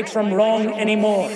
right from wrong anymore.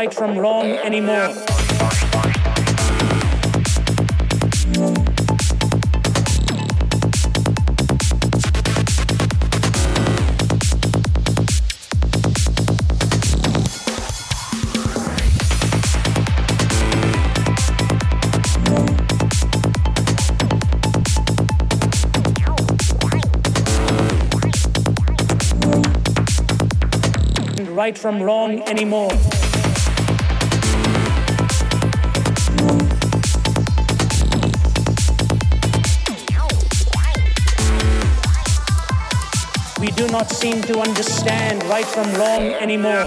Right from wrong anymore. right from wrong anymore. Do not seem to understand right from wrong anymore.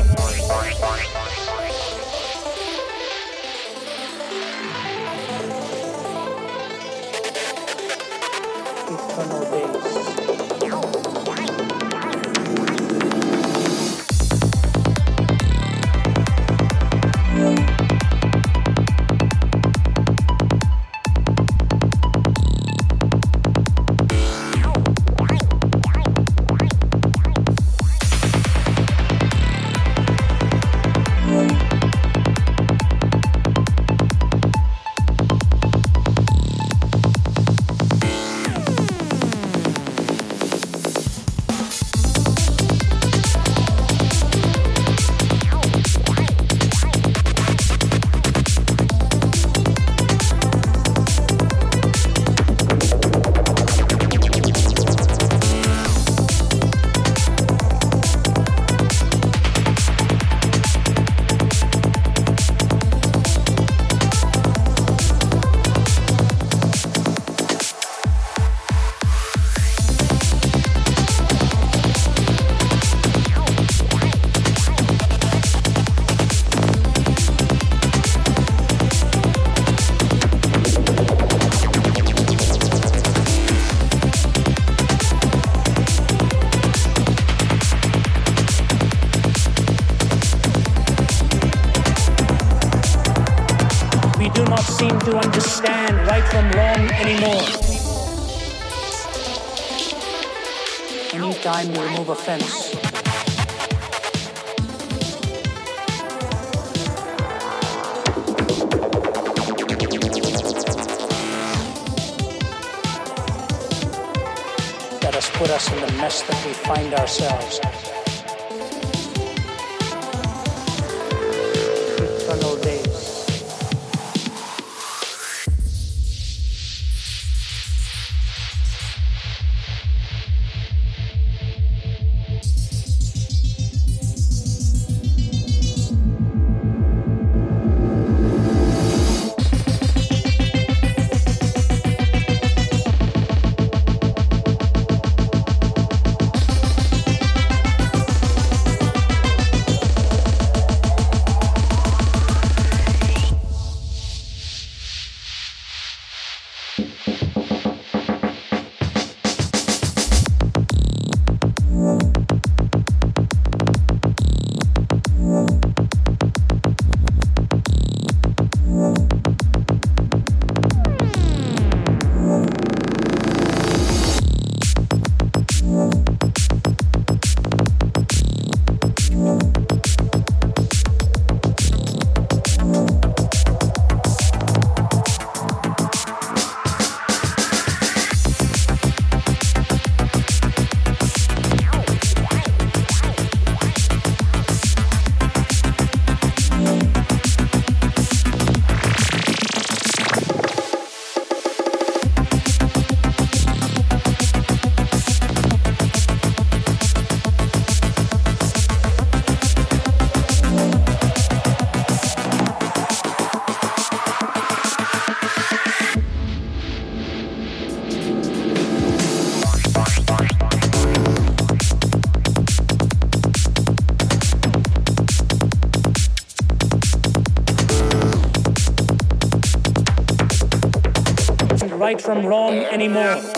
Right from wrong anymore.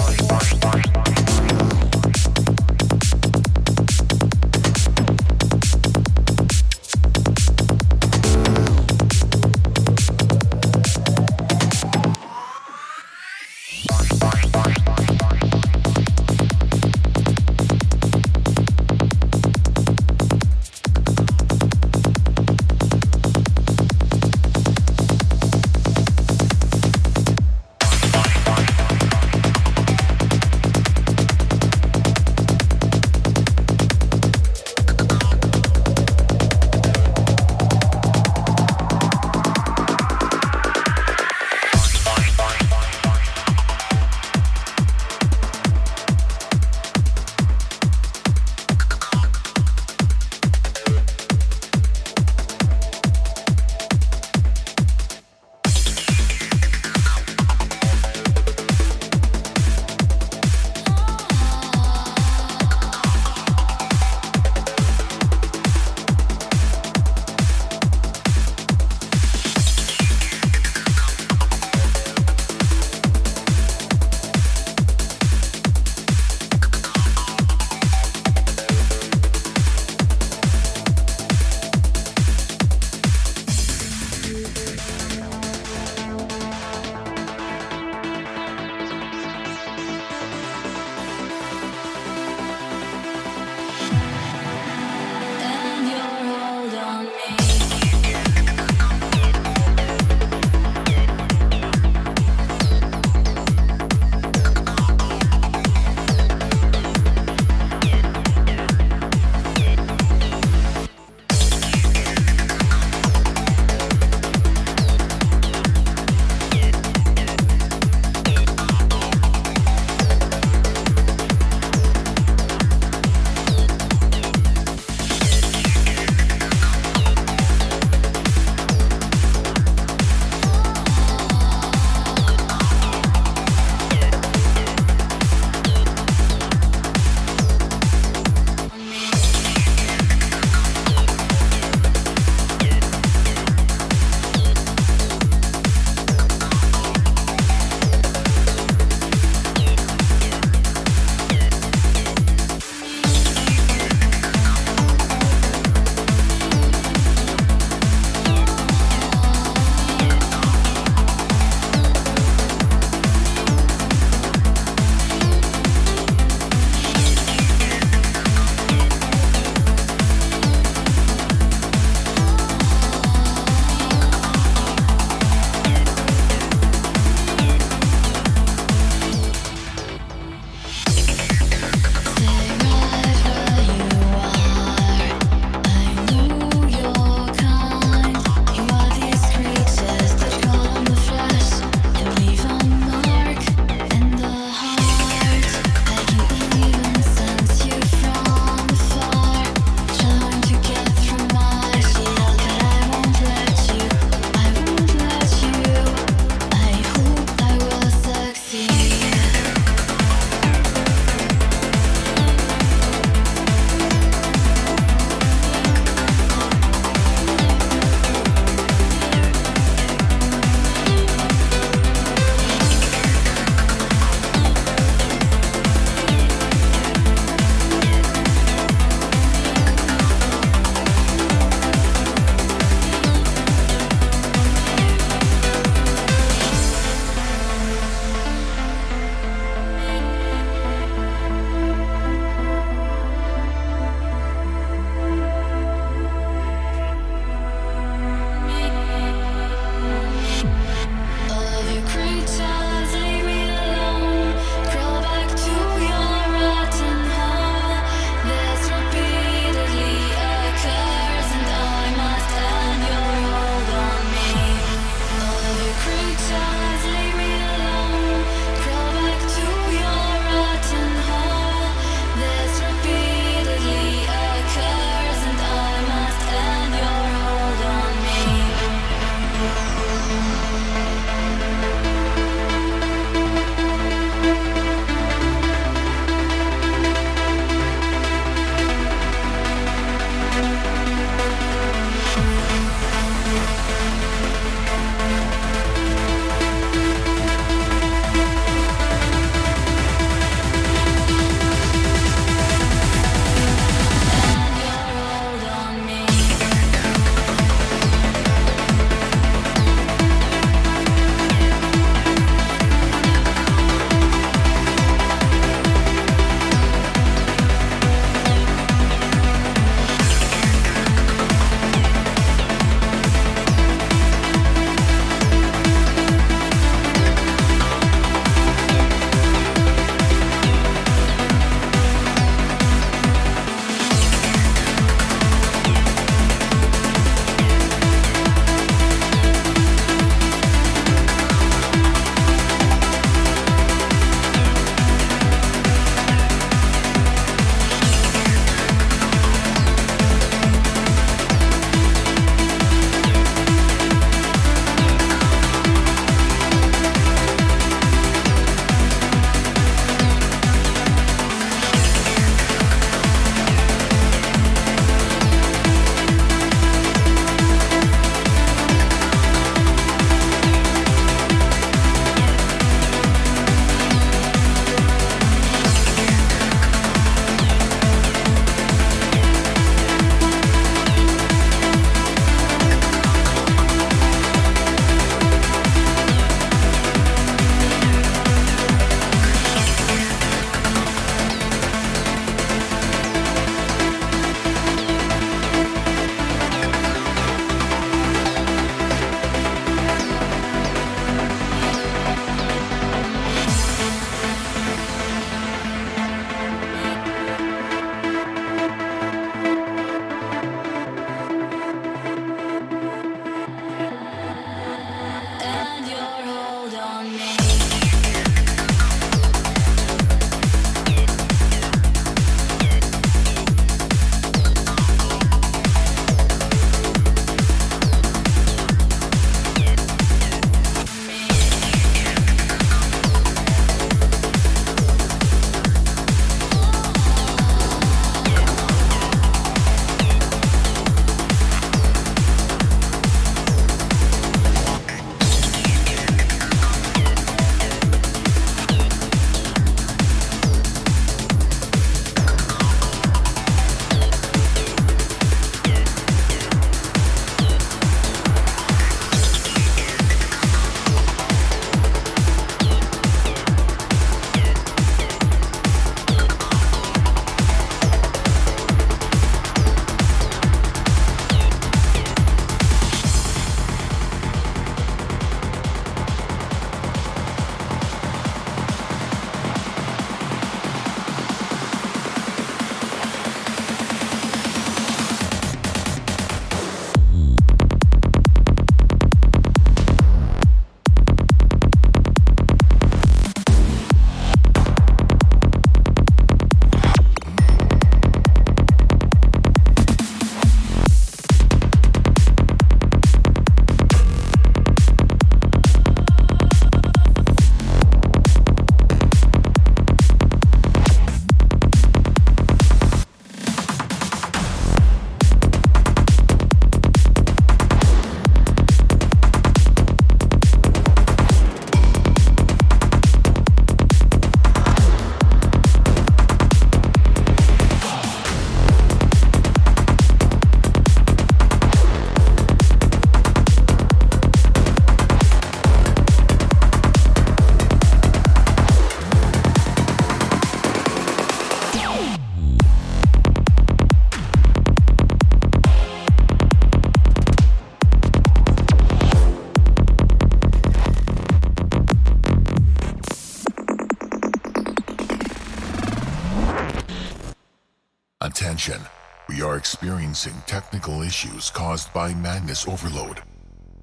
Attention. We are experiencing technical issues caused by Magnus overload.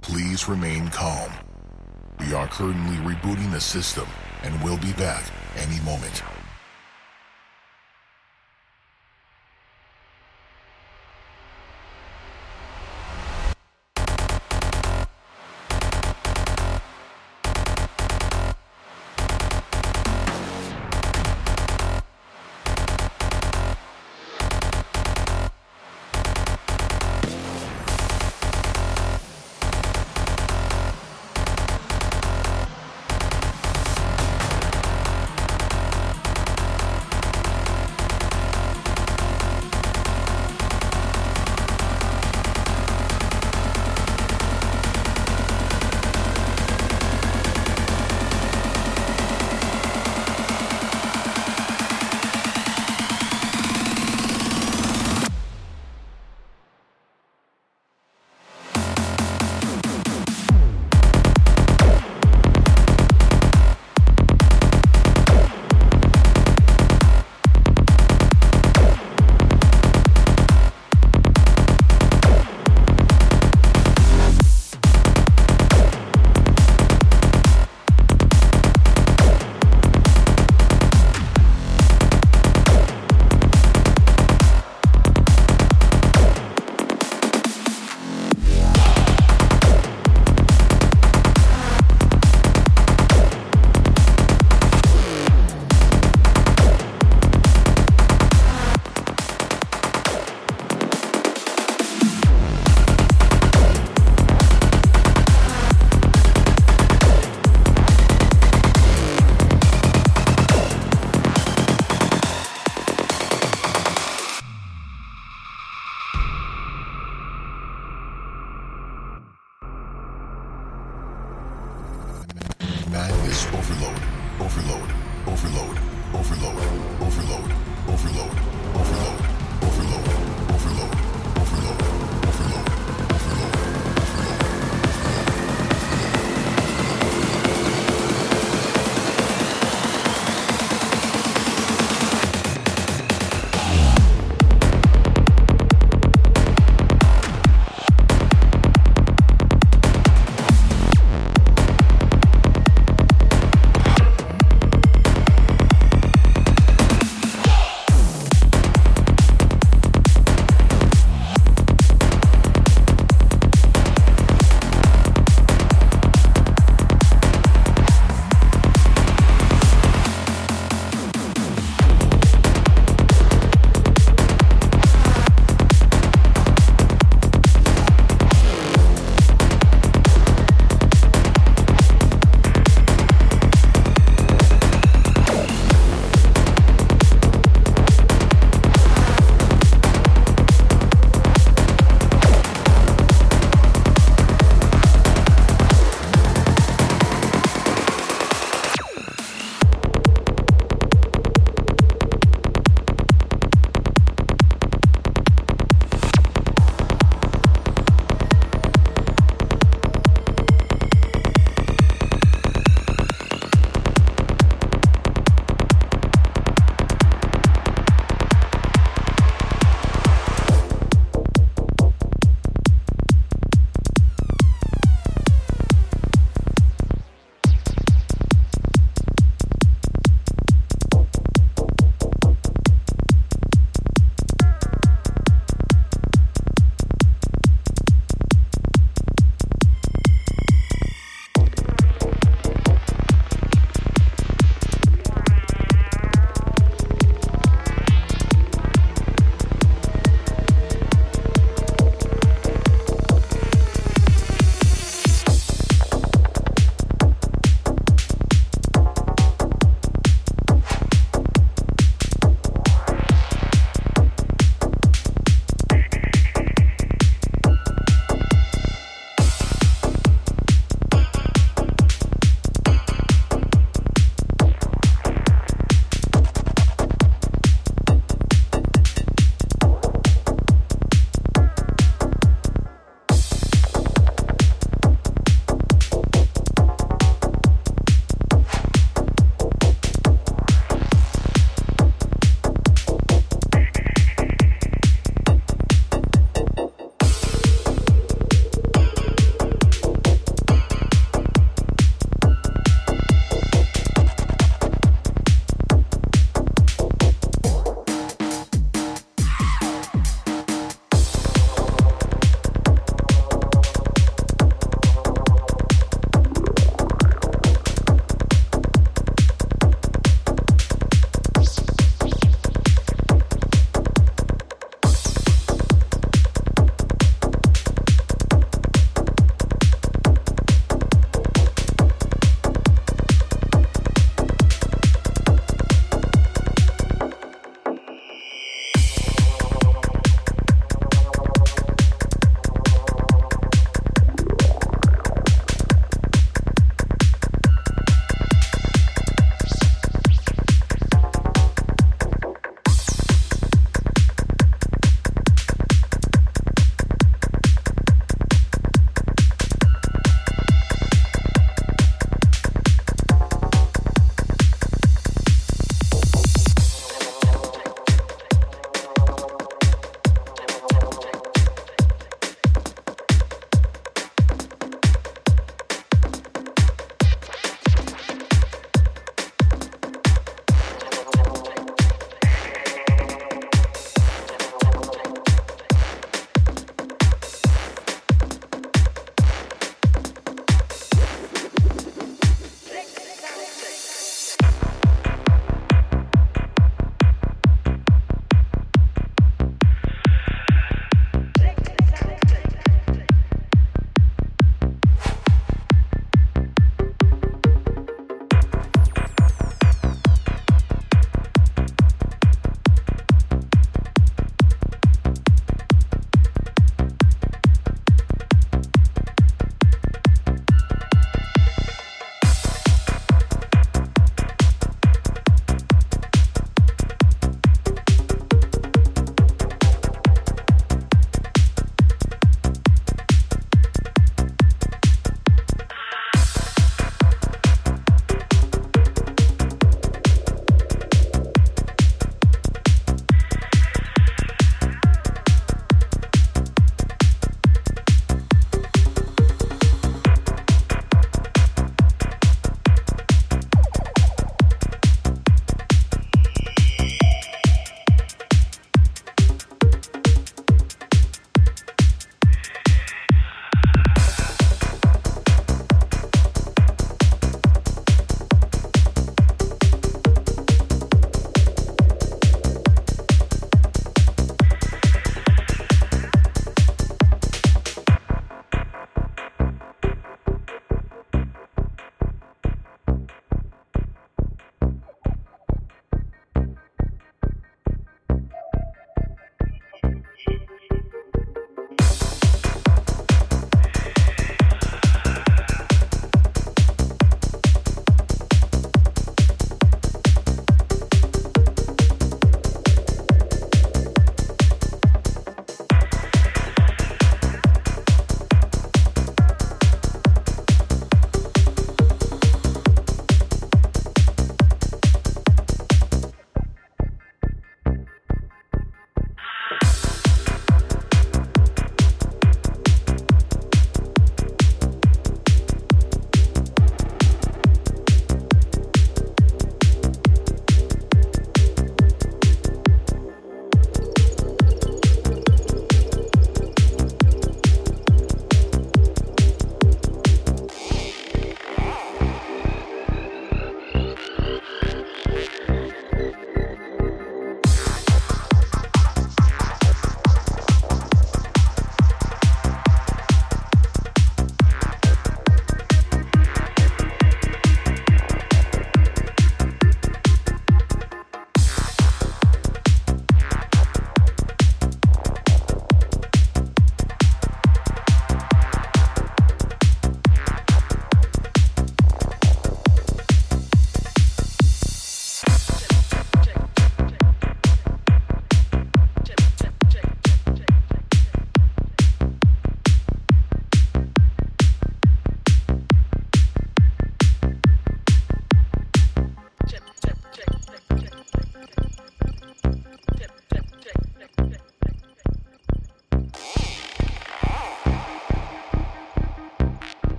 Please remain calm. We are currently rebooting the system and will be back any moment.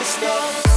Never stop.